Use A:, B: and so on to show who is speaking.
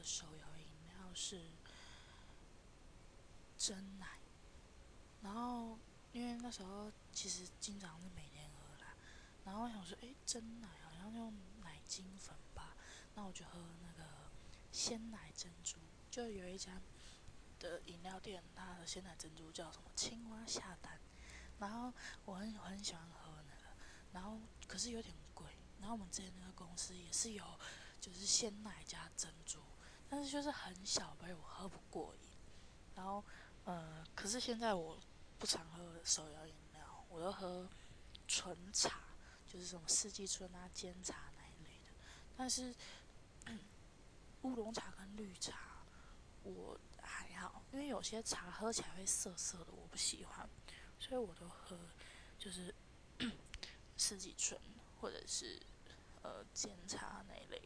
A: 的手摇饮料是真奶，然后因为那时候其实经常是每天喝啦，然后我想说，诶，真奶好像用奶精粉吧，那我就喝那个鲜奶珍珠，就有一家的饮料店，它的鲜奶珍珠叫什么青蛙下蛋，然后我很我很喜欢喝那个，然后可是有点贵，然后我们之前那个公司也是有就是鲜奶加珍珠，但是就是很小杯，我喝不过瘾，然后。呃，可是现在我不常喝手摇饮料，我都喝纯茶，就是什么四季春啊、煎茶那一类的。但是乌龙茶跟绿茶我还好，因为有些茶喝起来会涩涩的，我不喜欢，所以我都喝就是 四季春或者是呃煎茶那一类